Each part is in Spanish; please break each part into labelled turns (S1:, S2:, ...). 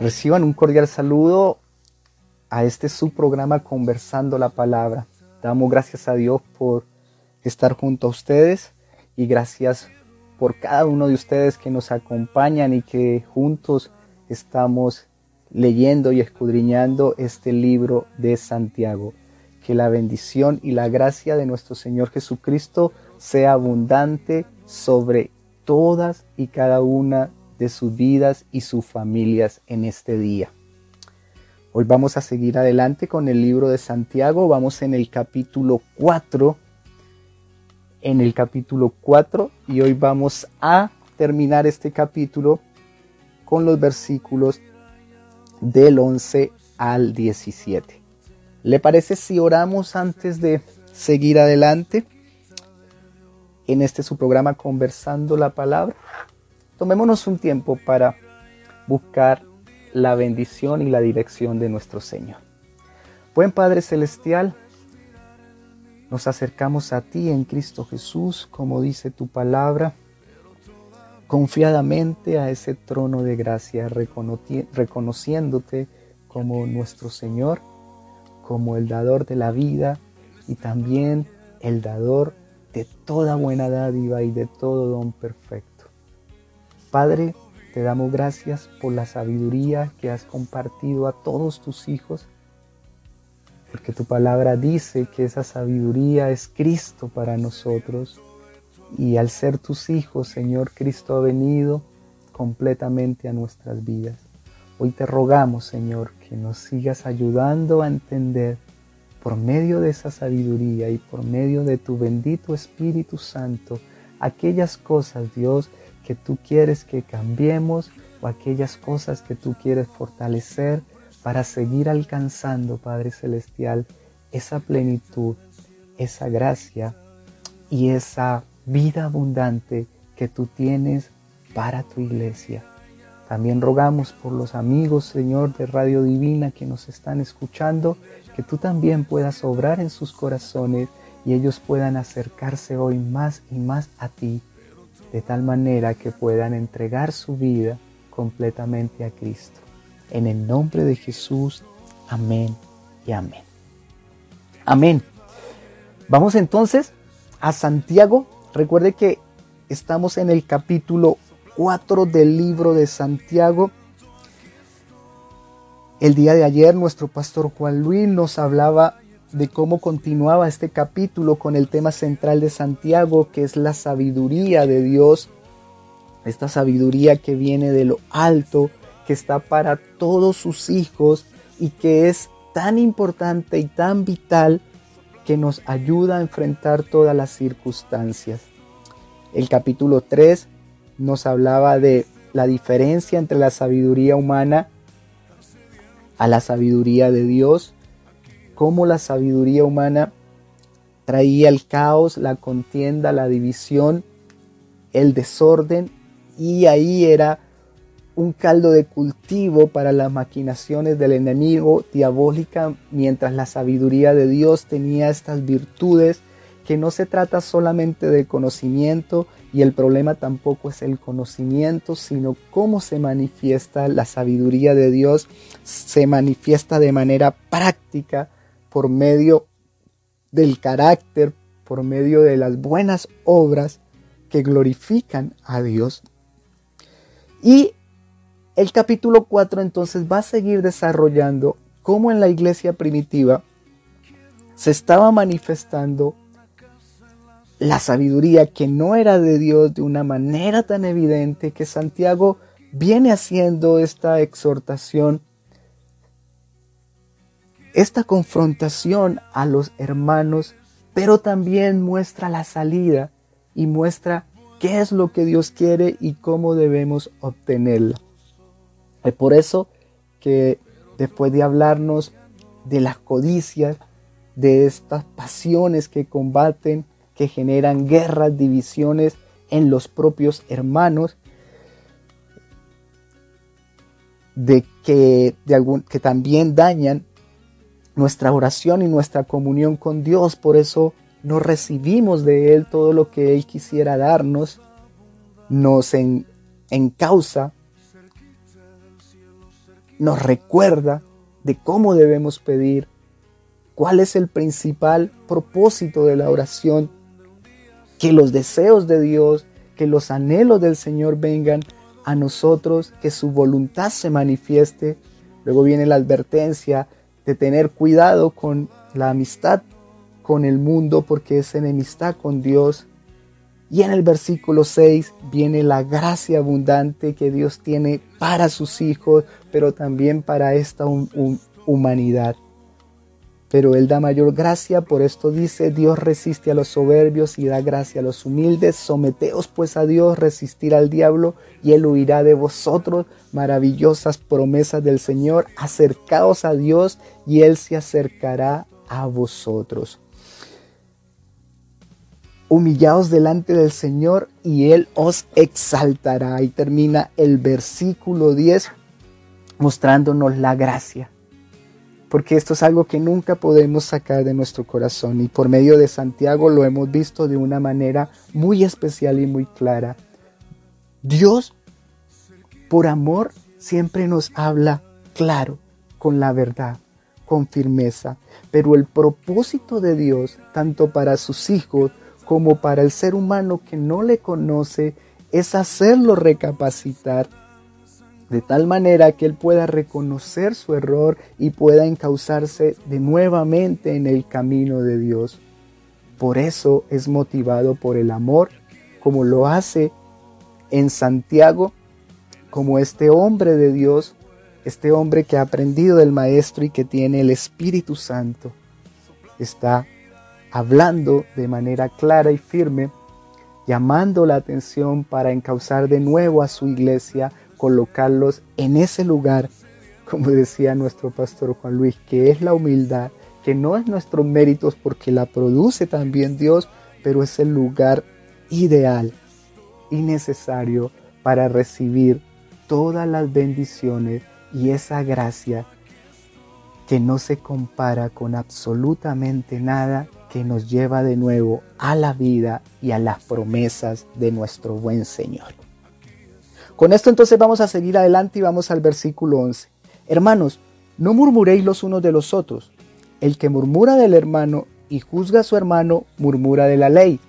S1: Reciban un cordial saludo a este su programa Conversando la Palabra. Damos gracias a Dios por estar junto a ustedes y gracias por cada uno de ustedes que nos acompañan y que juntos estamos leyendo y escudriñando este libro de Santiago. Que la bendición y la gracia de nuestro Señor Jesucristo sea abundante sobre todas y cada una de sus vidas y sus familias en este día. Hoy vamos a seguir adelante con el libro de Santiago, vamos en el capítulo 4, en el capítulo 4 y hoy vamos a terminar este capítulo con los versículos del 11 al 17. ¿Le parece si oramos antes de seguir adelante en este su programa Conversando la Palabra? Tomémonos un tiempo para buscar la bendición y la dirección de nuestro Señor. Buen Padre Celestial, nos acercamos a ti en Cristo Jesús, como dice tu palabra, confiadamente a ese trono de gracia, reconociéndote como nuestro Señor, como el dador de la vida y también el dador de toda buena dádiva y de todo don perfecto. Padre, te damos gracias por la sabiduría que has compartido a todos tus hijos, porque tu palabra dice que esa sabiduría es Cristo para nosotros y al ser tus hijos, Señor, Cristo ha venido completamente a nuestras vidas. Hoy te rogamos, Señor, que nos sigas ayudando a entender por medio de esa sabiduría y por medio de tu bendito Espíritu Santo aquellas cosas, Dios, que tú quieres que cambiemos o aquellas cosas que tú quieres fortalecer para seguir alcanzando, Padre Celestial, esa plenitud, esa gracia y esa vida abundante que tú tienes para tu iglesia. También rogamos por los amigos, Señor, de Radio Divina que nos están escuchando, que tú también puedas obrar en sus corazones y ellos puedan acercarse hoy más y más a ti de tal manera que puedan entregar su vida completamente a Cristo. En el nombre de Jesús, amén y amén. Amén. Vamos entonces a Santiago. Recuerde que estamos en el capítulo 4 del libro de Santiago. El día de ayer nuestro pastor Juan Luis nos hablaba de cómo continuaba este capítulo con el tema central de Santiago, que es la sabiduría de Dios, esta sabiduría que viene de lo alto, que está para todos sus hijos y que es tan importante y tan vital que nos ayuda a enfrentar todas las circunstancias. El capítulo 3 nos hablaba de la diferencia entre la sabiduría humana a la sabiduría de Dios cómo la sabiduría humana traía el caos, la contienda, la división, el desorden y ahí era un caldo de cultivo para las maquinaciones del enemigo diabólica, mientras la sabiduría de Dios tenía estas virtudes que no se trata solamente del conocimiento y el problema tampoco es el conocimiento, sino cómo se manifiesta la sabiduría de Dios, se manifiesta de manera práctica por medio del carácter, por medio de las buenas obras que glorifican a Dios. Y el capítulo 4 entonces va a seguir desarrollando cómo en la iglesia primitiva se estaba manifestando la sabiduría que no era de Dios de una manera tan evidente que Santiago viene haciendo esta exhortación esta confrontación a los hermanos, pero también muestra la salida y muestra qué es lo que Dios quiere y cómo debemos obtenerla. Es por eso que después de hablarnos de las codicias, de estas pasiones que combaten, que generan guerras, divisiones en los propios hermanos, de que, de algún, que también dañan nuestra oración y nuestra comunión con Dios. Por eso no recibimos de Él todo lo que Él quisiera darnos. Nos en, causa nos recuerda de cómo debemos pedir, cuál es el principal propósito de la oración, que los deseos de Dios, que los anhelos del Señor vengan a nosotros, que su voluntad se manifieste. Luego viene la advertencia de tener cuidado con la amistad con el mundo porque es enemistad con Dios. Y en el versículo 6 viene la gracia abundante que Dios tiene para sus hijos, pero también para esta humanidad. Pero Él da mayor gracia, por esto dice, Dios resiste a los soberbios y da gracia a los humildes. Someteos pues a Dios, resistir al diablo y Él huirá de vosotros. Maravillosas promesas del Señor, acercaos a Dios y Él se acercará a vosotros. Humillaos delante del Señor y Él os exaltará. Y termina el versículo 10 mostrándonos la gracia. Porque esto es algo que nunca podemos sacar de nuestro corazón y por medio de Santiago lo hemos visto de una manera muy especial y muy clara. Dios, por amor, siempre nos habla claro, con la verdad, con firmeza. Pero el propósito de Dios, tanto para sus hijos como para el ser humano que no le conoce, es hacerlo recapacitar de tal manera que él pueda reconocer su error y pueda encauzarse de nuevamente en el camino de Dios. Por eso es motivado por el amor, como lo hace en Santiago, como este hombre de Dios, este hombre que ha aprendido del Maestro y que tiene el Espíritu Santo. Está hablando de manera clara y firme, llamando la atención para encauzar de nuevo a su iglesia, colocarlos en ese lugar, como decía nuestro pastor Juan Luis, que es la humildad, que no es nuestros méritos porque la produce también Dios, pero es el lugar ideal y necesario para recibir todas las bendiciones y esa gracia que no se compara con absolutamente nada que nos lleva de nuevo a la vida y a las promesas de nuestro buen Señor. Con esto entonces vamos a seguir adelante y vamos al versículo 11. Hermanos, no murmuréis los unos de los otros. El que murmura del hermano y juzga a su hermano, murmura de la ley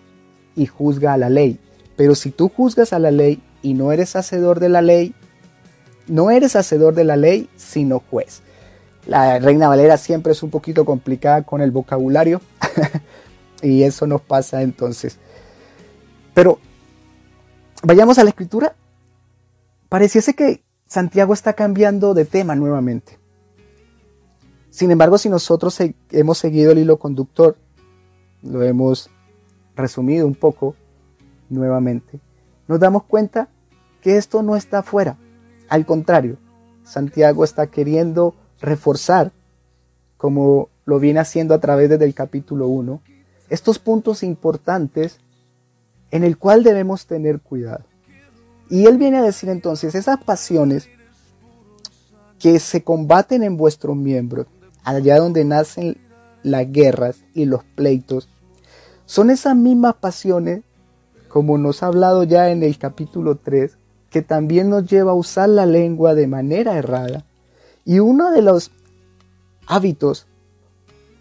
S1: y juzga a la ley. Pero si tú juzgas a la ley y no eres hacedor de la ley, no eres hacedor de la ley, sino juez. La Reina Valera siempre es un poquito complicada con el vocabulario y eso nos pasa entonces. Pero vayamos a la escritura. Pareciese que Santiago está cambiando de tema nuevamente. Sin embargo, si nosotros hemos seguido el hilo conductor, lo hemos resumido un poco nuevamente, nos damos cuenta que esto no está fuera. Al contrario, Santiago está queriendo reforzar, como lo viene haciendo a través del capítulo 1, estos puntos importantes en el cual debemos tener cuidado. Y él viene a decir entonces, esas pasiones que se combaten en vuestros miembros, allá donde nacen las guerras y los pleitos, son esas mismas pasiones, como nos ha hablado ya en el capítulo 3, que también nos lleva a usar la lengua de manera errada. Y uno de los hábitos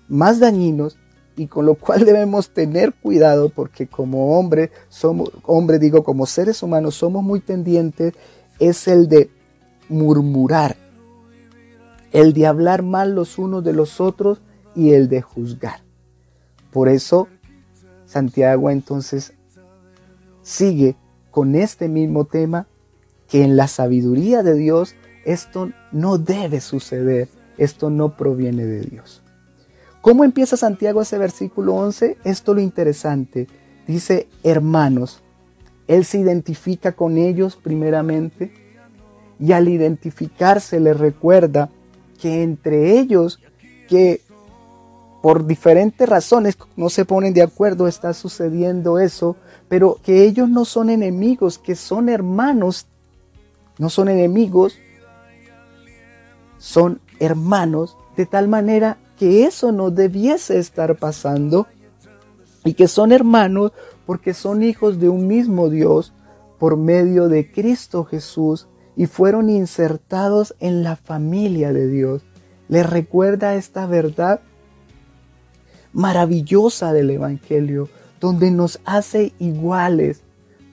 S1: más dañinos y con lo cual debemos tener cuidado porque como hombre somos hombre digo como seres humanos somos muy tendientes es el de murmurar el de hablar mal los unos de los otros y el de juzgar por eso Santiago entonces sigue con este mismo tema que en la sabiduría de Dios esto no debe suceder, esto no proviene de Dios. ¿Cómo empieza Santiago ese versículo 11? Esto es lo interesante. Dice, hermanos, él se identifica con ellos primeramente y al identificarse le recuerda que entre ellos, que por diferentes razones no se ponen de acuerdo, está sucediendo eso, pero que ellos no son enemigos, que son hermanos, no son enemigos, son hermanos, de tal manera que eso no debiese estar pasando y que son hermanos porque son hijos de un mismo Dios por medio de Cristo Jesús y fueron insertados en la familia de Dios. Les recuerda esta verdad maravillosa del Evangelio, donde nos hace iguales,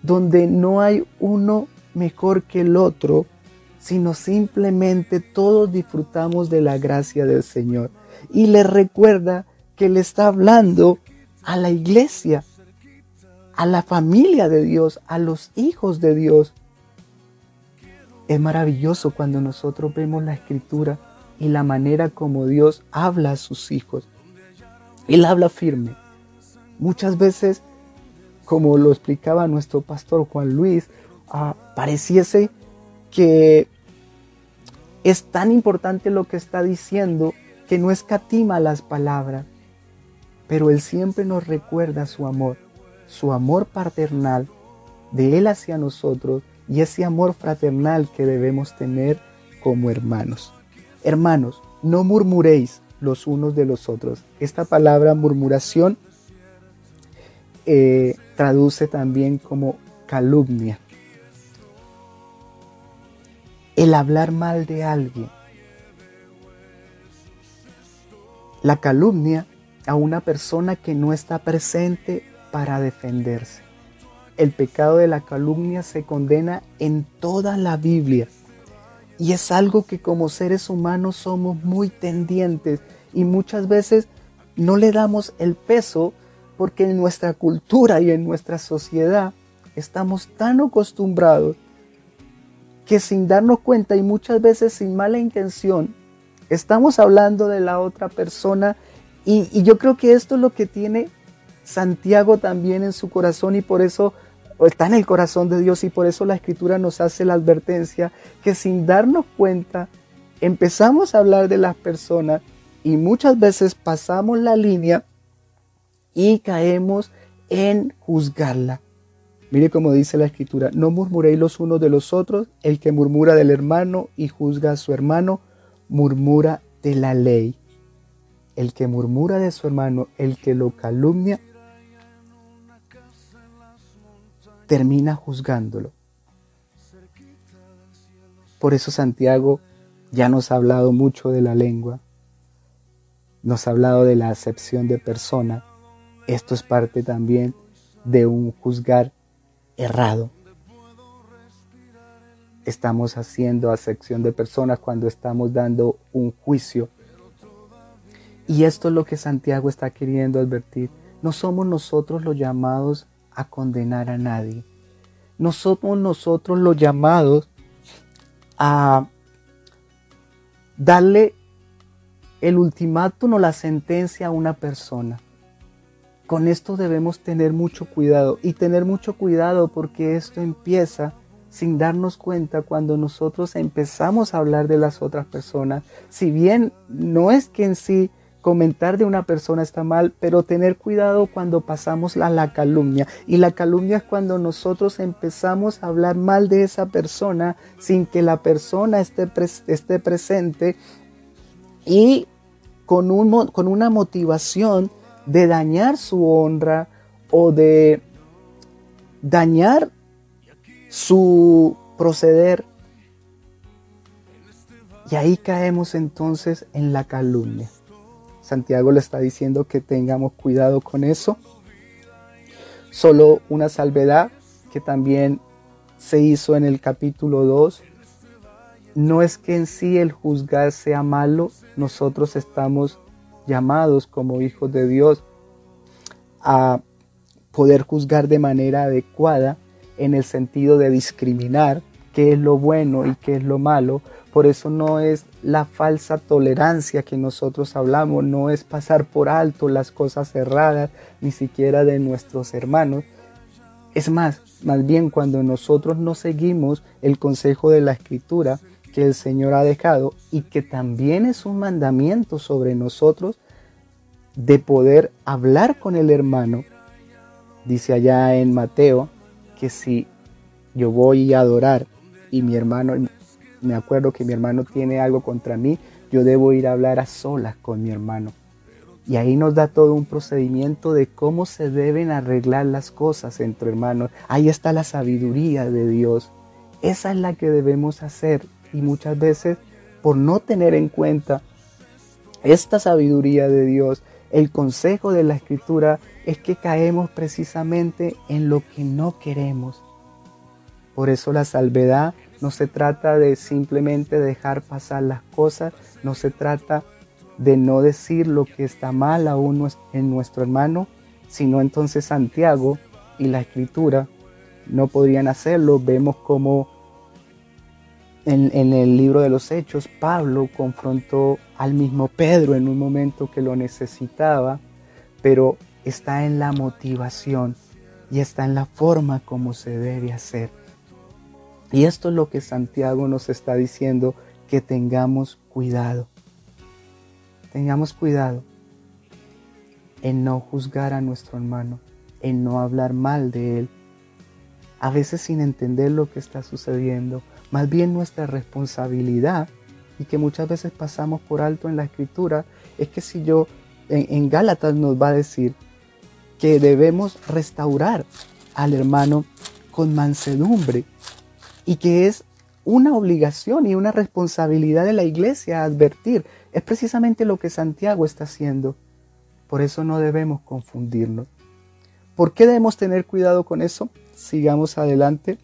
S1: donde no hay uno mejor que el otro, sino simplemente todos disfrutamos de la gracia del Señor. Y le recuerda que le está hablando a la iglesia, a la familia de Dios, a los hijos de Dios. Es maravilloso cuando nosotros vemos la escritura y la manera como Dios habla a sus hijos. Él habla firme. Muchas veces, como lo explicaba nuestro pastor Juan Luis, ah, pareciese que es tan importante lo que está diciendo que no escatima las palabras, pero Él siempre nos recuerda su amor, su amor paternal de Él hacia nosotros y ese amor fraternal que debemos tener como hermanos. Hermanos, no murmuréis los unos de los otros. Esta palabra murmuración eh, traduce también como calumnia. El hablar mal de alguien. La calumnia a una persona que no está presente para defenderse. El pecado de la calumnia se condena en toda la Biblia. Y es algo que como seres humanos somos muy tendientes y muchas veces no le damos el peso porque en nuestra cultura y en nuestra sociedad estamos tan acostumbrados que sin darnos cuenta y muchas veces sin mala intención, estamos hablando de la otra persona y, yo creo que esto es lo que tiene Santiago también en su corazón y por eso está en el corazón de Dios y por eso la escritura nos hace la advertencia que sin darnos cuenta empezamos a hablar de las personas y muchas veces pasamos la línea y caemos en juzgarla. Mire como dice la escritura, no murmuréis los unos de los otros, el que murmura del hermano y juzga a su hermano, murmura de la ley. El que murmura de su hermano, el que lo calumnia, termina juzgándolo. Por eso Santiago ya nos ha hablado mucho de la lengua, nos ha hablado de la acepción de persona. Esto es parte también de un juzgar errado. Estamos haciendo acepción de personas cuando estamos dando un juicio. Y esto es lo que Santiago está queriendo advertir. No somos nosotros los llamados a condenar a nadie. No somos nosotros los llamados a darle el ultimátum o la sentencia a una persona. Con esto debemos tener mucho cuidado y tener mucho cuidado porque esto empieza sin darnos cuenta cuando nosotros empezamos a hablar de las otras personas. Si bien no es que en sí comentar de una persona está mal, pero tener cuidado cuando pasamos a la calumnia. Y la calumnia es cuando nosotros empezamos a hablar mal de esa persona sin que la persona esté, presente y con, con una motivación de dañar su honra o de dañar su proceder. Y ahí caemos entonces en la calumnia. Santiago le está diciendo que tengamos cuidado con eso. Solo una salvedad que también se hizo en el capítulo 2. No es que en sí el juzgar sea malo, nosotros estamos llamados como hijos de Dios a poder juzgar de manera adecuada en el sentido de discriminar qué es lo bueno y qué es lo malo, por eso no es la falsa tolerancia que nosotros hablamos, no es pasar por alto las cosas erradas, ni siquiera de nuestros hermanos. Es más, más bien cuando nosotros no seguimos el consejo de la escritura que el Señor ha dejado y que también es un mandamiento sobre nosotros de poder hablar con el hermano. Dice allá en Mateo que si yo voy a adorar y mi hermano me acuerdo que mi hermano tiene algo contra mí, yo debo ir a hablar a solas con mi hermano. Y ahí nos da todo un procedimiento de cómo se deben arreglar las cosas entre hermanos. Ahí está la sabiduría de Dios. Esa es la que debemos hacer y muchas veces por no tener en cuenta esta sabiduría de Dios, el consejo de la escritura es que caemos precisamente en lo que no queremos. Por eso la salvedad no se trata de simplemente dejar pasar las cosas, no se trata de no decir lo que está mal aún en nuestro hermano, sino entonces Santiago y la escritura no podrían hacerlo. Vemos como en, el libro de los Hechos Pablo confrontó al mismo Pedro en un momento que lo necesitaba, pero está en la motivación y está en la forma como se debe hacer. Y esto es lo que Santiago nos está diciendo, que tengamos cuidado. Tengamos cuidado en no juzgar a nuestro hermano, en no hablar mal de él, a veces sin entender lo que está sucediendo, más bien nuestra responsabilidad y que muchas veces pasamos por alto en la escritura, es que si yo en, Gálatas nos va a decir que debemos restaurar al hermano con mansedumbre y que es una obligación y una responsabilidad de la iglesia advertir. Es precisamente lo que Santiago está haciendo. Por eso no debemos confundirnos. ¿Por qué debemos tener cuidado con eso? Sigamos adelante.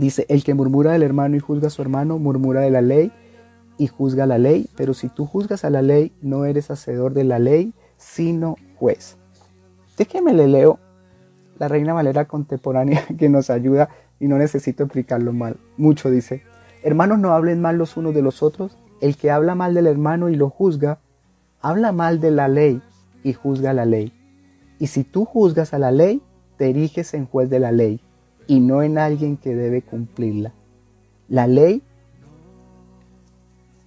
S1: Dice, el que murmura del hermano y juzga a su hermano, murmura de la ley y juzga la ley, pero si tú juzgas a la ley, no eres hacedor de la ley, sino juez. Déjeme le leo la Reina Valera contemporánea que nos ayuda y no necesito explicarlo mal. Mucho dice, hermanos no hablen mal los unos de los otros, el que habla mal del hermano y lo juzga, habla mal de la ley y juzga la ley. Y si tú juzgas a la ley, te eriges en juez de la ley y no en alguien que debe cumplirla. La ley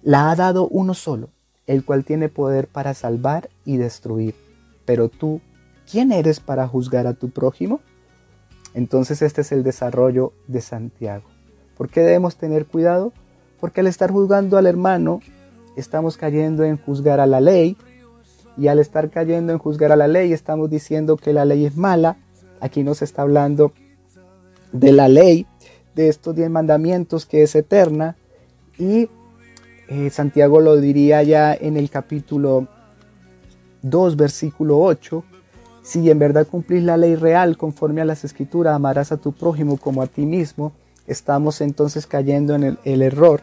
S1: la ha dado uno solo, el cual tiene poder para salvar y destruir. Pero tú, ¿quién eres para juzgar a tu prójimo? Entonces este es el desarrollo de Santiago. ¿Por qué debemos tener cuidado? Porque al estar juzgando al hermano, estamos cayendo en juzgar a la ley, y al estar cayendo en juzgar a la ley, estamos diciendo que la ley es mala. Aquí nos está hablando de la ley, de estos diez mandamientos que es eterna, y eh, Santiago lo diría ya en el capítulo 2, versículo 8. Si en verdad cumplís la ley real conforme a las escrituras, amarás a tu prójimo como a ti mismo, estamos entonces cayendo en el, error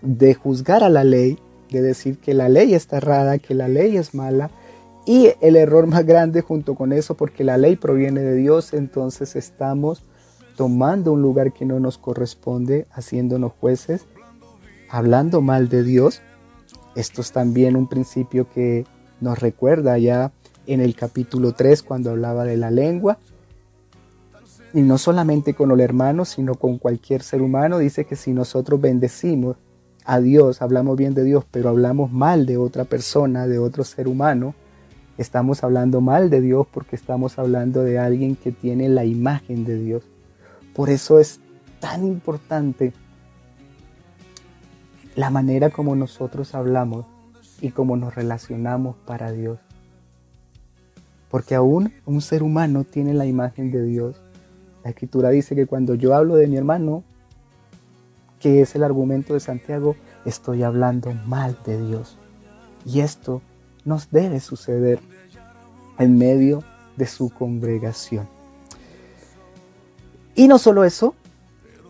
S1: de juzgar a la ley, de decir que la ley está errada, que la ley es mala, y el error más grande junto con eso, porque la ley proviene de Dios, entonces estamos tomando un lugar que no nos corresponde, haciéndonos jueces hablando mal de Dios. Esto es también un principio que nos recuerda ya en el capítulo 3 cuando hablaba de la lengua. Y no solamente con el hermano, sino con cualquier ser humano. Dice que si nosotros bendecimos a Dios, hablamos bien de Dios, pero hablamos mal de otra persona, de otro ser humano, estamos hablando mal de Dios porque estamos hablando de alguien que tiene la imagen de Dios. Por eso es tan importante la manera como nosotros hablamos y como nos relacionamos para Dios. Porque aún un ser humano tiene la imagen de Dios. La escritura dice que cuando yo hablo de mi hermano, que es el argumento de Santiago, estoy hablando mal de Dios. Y esto nos debe suceder en medio de su congregación. Y no solo eso,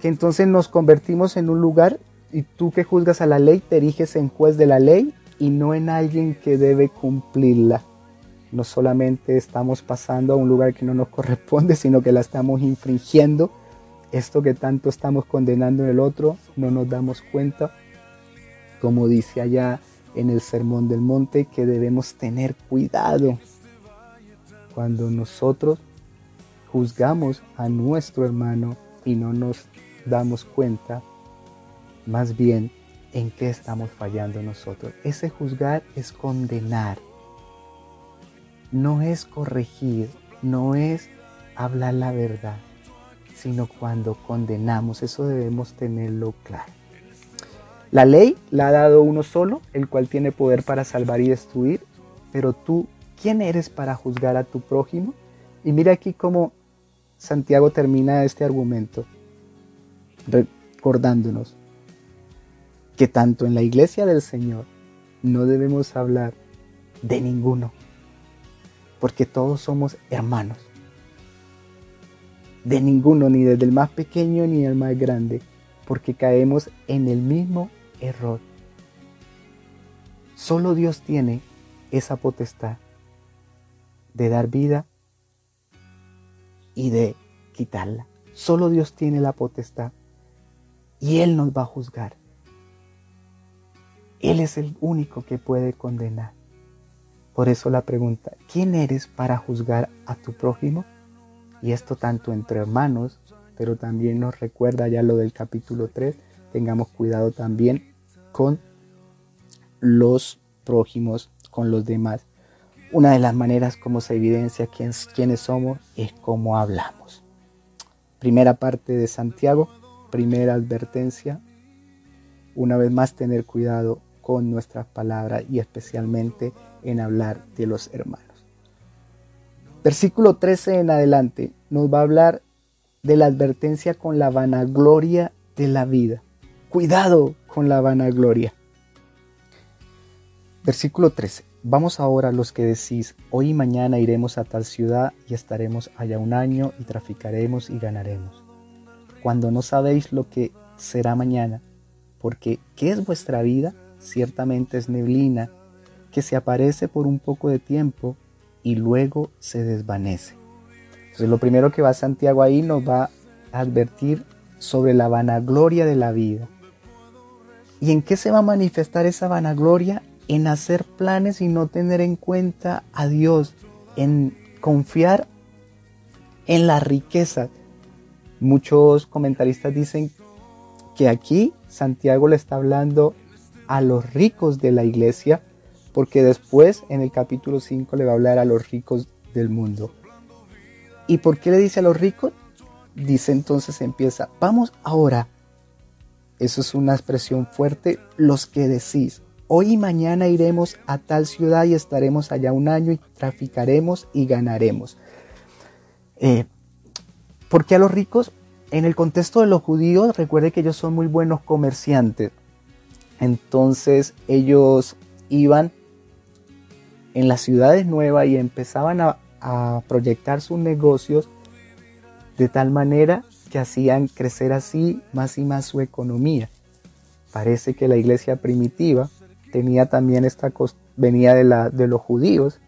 S1: que entonces nos convertimos en un lugar y tú que juzgas a la ley te eriges en juez de la ley y no en alguien que debe cumplirla. No solamente estamos pasando a un lugar que no nos corresponde, sino que la estamos infringiendo. Esto que tanto estamos condenando en el otro, no nos damos cuenta. Como dice allá en el Sermón del Monte, que debemos tener cuidado cuando nosotros juzgamos a nuestro hermano y no nos damos cuenta más bien en qué estamos fallando nosotros. Ese juzgar es condenar, no es corregir, no es hablar la verdad, sino cuando condenamos, eso debemos tenerlo claro. La ley la ha dado uno solo, el cual tiene poder para salvar y destruir, pero tú, ¿quién eres para juzgar a tu prójimo? Y mira aquí cómo Santiago termina este argumento. recordándonos que tanto en la iglesia del Señor no debemos hablar de ninguno, porque todos somos hermanos. De ninguno, ni desde el más pequeño ni el más grande, porque caemos en el mismo error. Solo Dios tiene esa potestad de dar vida y de quitarla. Solo Dios tiene la potestad y Él nos va a juzgar. Él es el único que puede condenar. Por eso la pregunta, ¿quién eres para juzgar a tu prójimo? Y esto tanto entre hermanos, pero también nos recuerda ya lo del capítulo 3, tengamos cuidado también con los prójimos, con los demás. Una de las maneras como se evidencia quiénes somos es cómo hablamos. Primera parte de Santiago, primera advertencia. Una vez más tener cuidado con nuestras palabras y especialmente en hablar de los hermanos. Versículo 13 en adelante nos va a hablar de la advertencia con la vanagloria de la vida. Cuidado con la vanagloria. Versículo 13. Vamos ahora los que decís, hoy y mañana iremos a tal ciudad y estaremos allá un año y traficaremos y ganaremos. Cuando no sabéis lo que será mañana, porque ¿qué es vuestra vida? ciertamente es neblina que se aparece por un poco de tiempo y luego se desvanece. Entonces lo primero que va Santiago ahí nos va a advertir sobre la vanagloria de la vida. ¿Y en qué se va a manifestar esa vanagloria? En hacer planes y no tener en cuenta a Dios, en confiar en la riqueza. Muchos comentaristas dicen que aquí Santiago le está hablando a los ricos de la iglesia, porque después en el capítulo 5 le va a hablar a los ricos del mundo. ¿Y por qué le dice a los ricos? Dice entonces empieza, vamos ahora. Eso es una expresión fuerte, los que decís, hoy y mañana iremos a tal ciudad y estaremos allá un año y traficaremos y ganaremos. Eh, ¿Por qué a los ricos? En el contexto de los judíos, recuerde que ellos son muy buenos comerciantes. Entonces ellos iban en las ciudades nuevas y empezaban a, proyectar sus negocios de tal manera que hacían crecer así más y más su economía. Parece que la iglesia primitiva tenía también esta venía de, la, de los judíos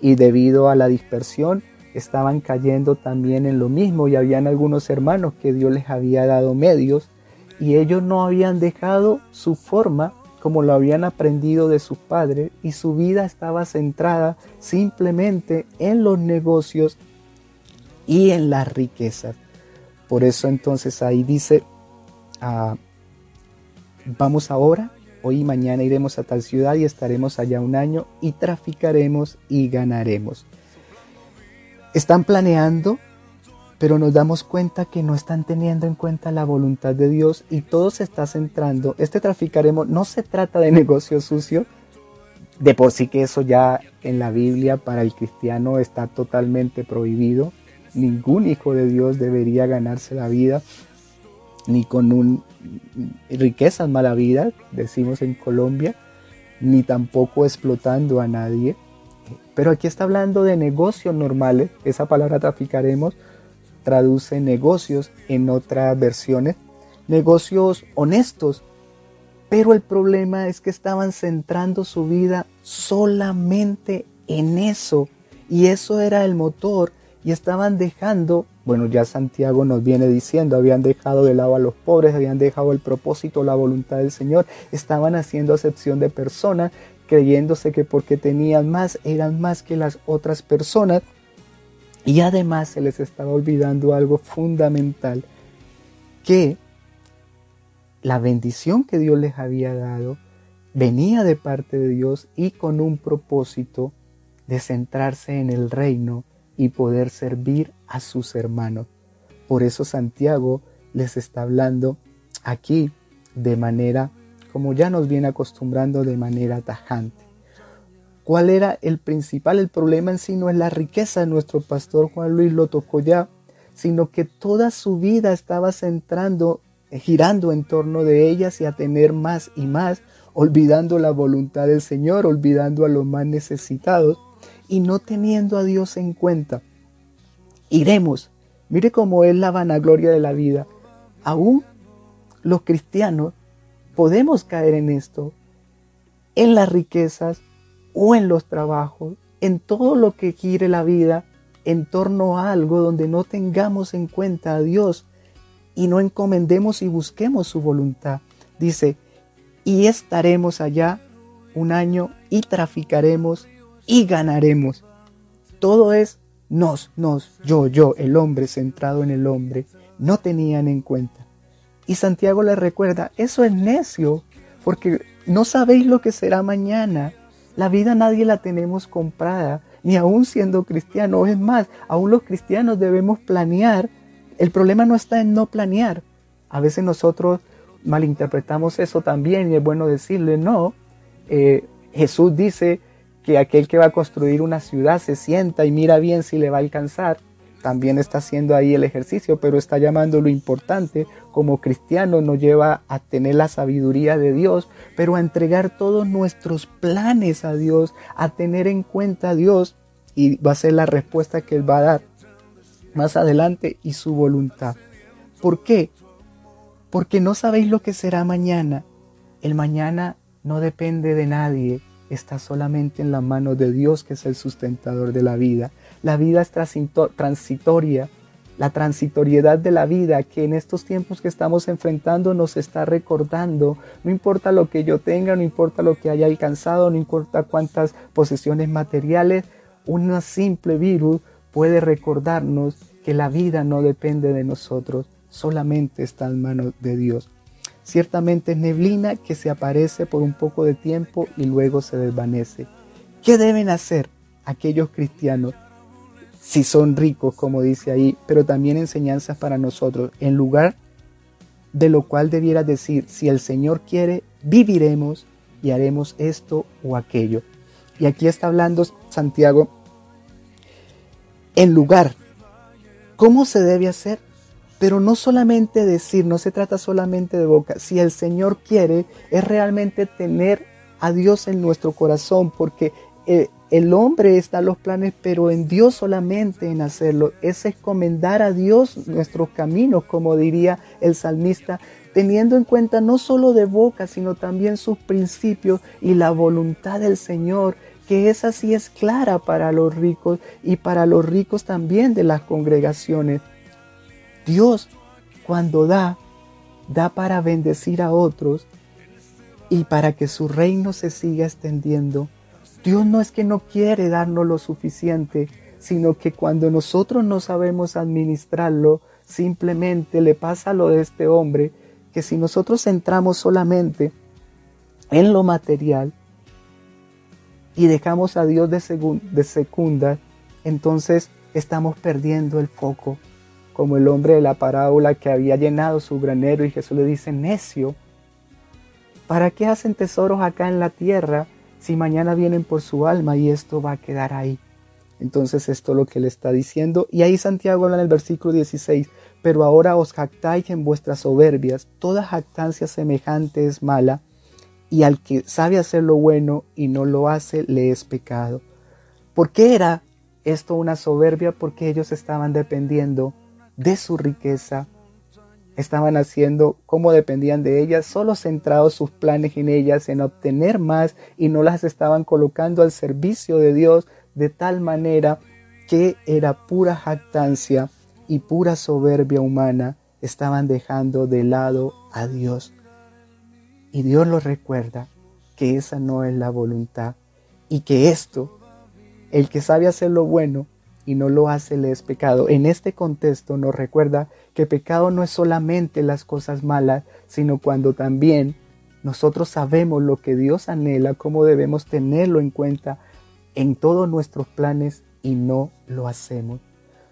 S1: y debido a la dispersión estaban cayendo también en lo mismo y habían algunos hermanos que Dios les había dado medios y ellos no habían dejado su forma como lo habían aprendido de sus padres y su vida estaba centrada simplemente en los negocios y en las riquezas. Por eso entonces ahí dice, ah, vamos ahora, hoy y mañana iremos a tal ciudad y estaremos allá un año y traficaremos y ganaremos. Están planeando pero nos damos cuenta que no están teniendo en cuenta la voluntad de Dios y todo se está centrando. Este traficaremos no se trata de negocio sucio, de por sí que eso ya en la Biblia para el cristiano está totalmente prohibido. Ningún hijo de Dios debería ganarse la vida ni con un riquezas mala vida, decimos en Colombia, ni tampoco explotando a nadie. Pero aquí está hablando de negocios normales, esa palabra traficaremos traduce negocios en otras versiones, negocios honestos. Pero el problema es que estaban centrando su vida solamente en eso. Y eso era el motor. Y estaban dejando, bueno, ya Santiago nos viene diciendo, habían dejado de lado a los pobres, habían dejado el propósito, la voluntad del Señor. Estaban haciendo acepción de personas, creyéndose que porque tenían más eran más que las otras personas y además se les estaba olvidando algo fundamental, que la bendición que Dios les había dado venía de parte de Dios y con un propósito de centrarse en el reino y poder servir a sus hermanos. Por eso Santiago les está hablando aquí de manera, como ya nos viene acostumbrando, de manera tajante. ¿Cuál era el principal? El problema en sí no es la riqueza, nuestro pastor Juan Luis lo tocó ya, sino que toda su vida estaba centrando girando en torno de ellas y a tener más y más, olvidando la voluntad del Señor, olvidando a los más necesitados y no teniendo a Dios en cuenta. Iremos, mire cómo es la vanagloria de la vida. Aún los cristianos podemos caer en esto, en las riquezas o en los trabajos, en todo lo que gire la vida en torno a algo donde no tengamos en cuenta a Dios y no encomendemos y busquemos su voluntad. Dice, y estaremos allá un año y traficaremos y ganaremos. Todo es nos, nos, yo, yo, el hombre centrado en el hombre. No tenían en cuenta. Y Santiago le recuerda, eso es necio, porque no sabéis lo que será mañana. La vida nadie la tenemos comprada ni aún siendo cristiano. Es más, aún los cristianos debemos planear. El problema no está en no planear. A veces nosotros malinterpretamos eso también y es bueno decirle, no, eh, Jesús dice que aquel que va a construir una ciudad se sienta y mira bien si le va a alcanzar también está haciendo ahí el ejercicio, pero está llamando lo importante. Como cristiano nos lleva a tener la sabiduría de Dios, pero a entregar todos nuestros planes a Dios, a tener en cuenta a Dios y va a ser la respuesta que Él va a dar más adelante y su voluntad. ¿Por qué? Porque no sabéis lo que será mañana. El mañana no depende de nadie, está solamente en la mano de Dios que es el sustentador de la vida. La vida es transitoria, la transitoriedad de la vida que en estos tiempos que estamos enfrentando nos está recordando. No importa lo que yo tenga, no importa lo que haya alcanzado, no importa cuántas posesiones materiales, una simple virus puede recordarnos que la vida no depende de nosotros, solamente está en manos de Dios. Ciertamente es neblina que se aparece por un poco de tiempo y luego se desvanece. ¿Qué deben hacer aquellos cristianos si son ricos, como dice ahí, pero también enseñanzas para nosotros, en lugar de lo cual debieras decir, si el Señor quiere, viviremos y haremos esto o aquello. Y aquí está hablando Santiago, en lugar, ¿cómo se debe hacer? Pero no solamente decir, no se trata solamente de boca, si el Señor quiere, es realmente tener a Dios en nuestro corazón, porque eh, el hombre está en los planes, pero en Dios solamente en hacerlo. Es encomendar a Dios nuestros caminos, como diría el salmista, teniendo en cuenta no solo de boca, sino también sus principios y la voluntad del Señor, que esa sí es clara para los ricos y para los ricos también de las congregaciones. Dios, cuando da, da para bendecir a otros y para que su reino se siga extendiendo. Dios no es que no quiere darnos lo suficiente, sino que cuando nosotros no sabemos administrarlo, simplemente le pasa lo de este hombre, que si nosotros centramos solamente en lo material y dejamos a Dios de, de segunda, entonces estamos perdiendo el foco, como el hombre de la parábola que había llenado su granero y Jesús le dice, necio, ¿para qué hacen tesoros acá en la tierra si mañana vienen por su alma y esto va a quedar ahí. Entonces esto es lo que le está diciendo. Y ahí Santiago habla en el versículo 16, pero ahora os jactáis en vuestras soberbias, toda jactancia semejante es mala, y al que sabe hacer lo bueno y no lo hace, le es pecado. ¿Por qué era esto una soberbia? Porque ellos estaban dependiendo de su riqueza, estaban haciendo, como dependían de ellas, solo centrados sus planes en ellas, en obtener más y no las estaban colocando al servicio de Dios de tal manera que era pura jactancia y pura soberbia humana, estaban dejando de lado a Dios. Y Dios los recuerda que esa no es la voluntad y que esto, el que sabe hacer lo bueno, y no lo hace le es pecado. En este contexto nos recuerda que pecado no es solamente las cosas malas, sino cuando también nosotros sabemos lo que Dios anhela, cómo debemos tenerlo en cuenta en todos nuestros planes y no lo hacemos.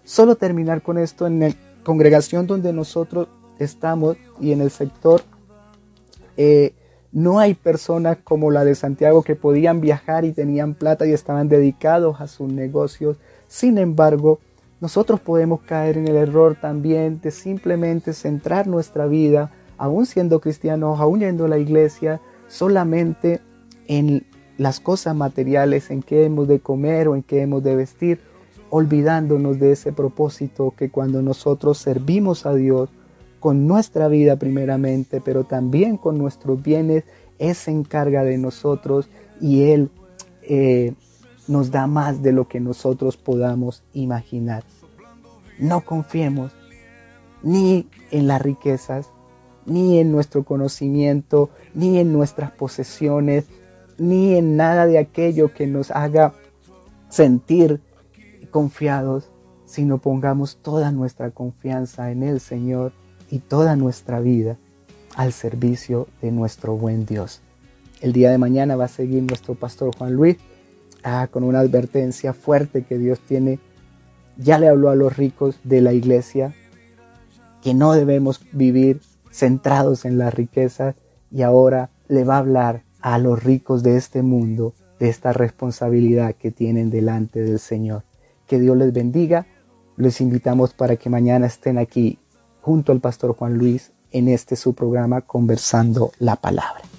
S1: Solo terminar con esto en la congregación donde nosotros estamos y en el sector, eh, no hay personas como la de Santiago que podían viajar y tenían plata y estaban dedicados a sus negocios. Sin embargo, nosotros podemos caer en el error también de simplemente centrar nuestra vida aún siendo cristianos, aún yendo a la iglesia, solamente en las cosas materiales, en qué hemos de comer o en qué hemos de vestir, olvidándonos de ese propósito que cuando nosotros servimos a Dios con nuestra vida primeramente, pero también con nuestros bienes, Él se encarga de nosotros y Él eh, nos da más de lo que nosotros podamos imaginar. No confiemos ni en las riquezas, ni en nuestro conocimiento, ni en nuestras posesiones, ni en nada de aquello que nos haga sentir confiados, sino pongamos toda nuestra confianza en el Señor y toda nuestra vida al servicio de nuestro buen Dios. El día de mañana va a seguir nuestro pastor Juan Luis ah, con una advertencia fuerte que Dios tiene. Ya le habló a los ricos de la iglesia que no debemos vivir centrados en la riqueza y ahora le va a hablar a los ricos de este mundo de esta responsabilidad que tienen delante del Señor. Que Dios les bendiga. Les invitamos para que mañana estén aquí junto al pastor Juan Luis en este su programa Conversando la Palabra.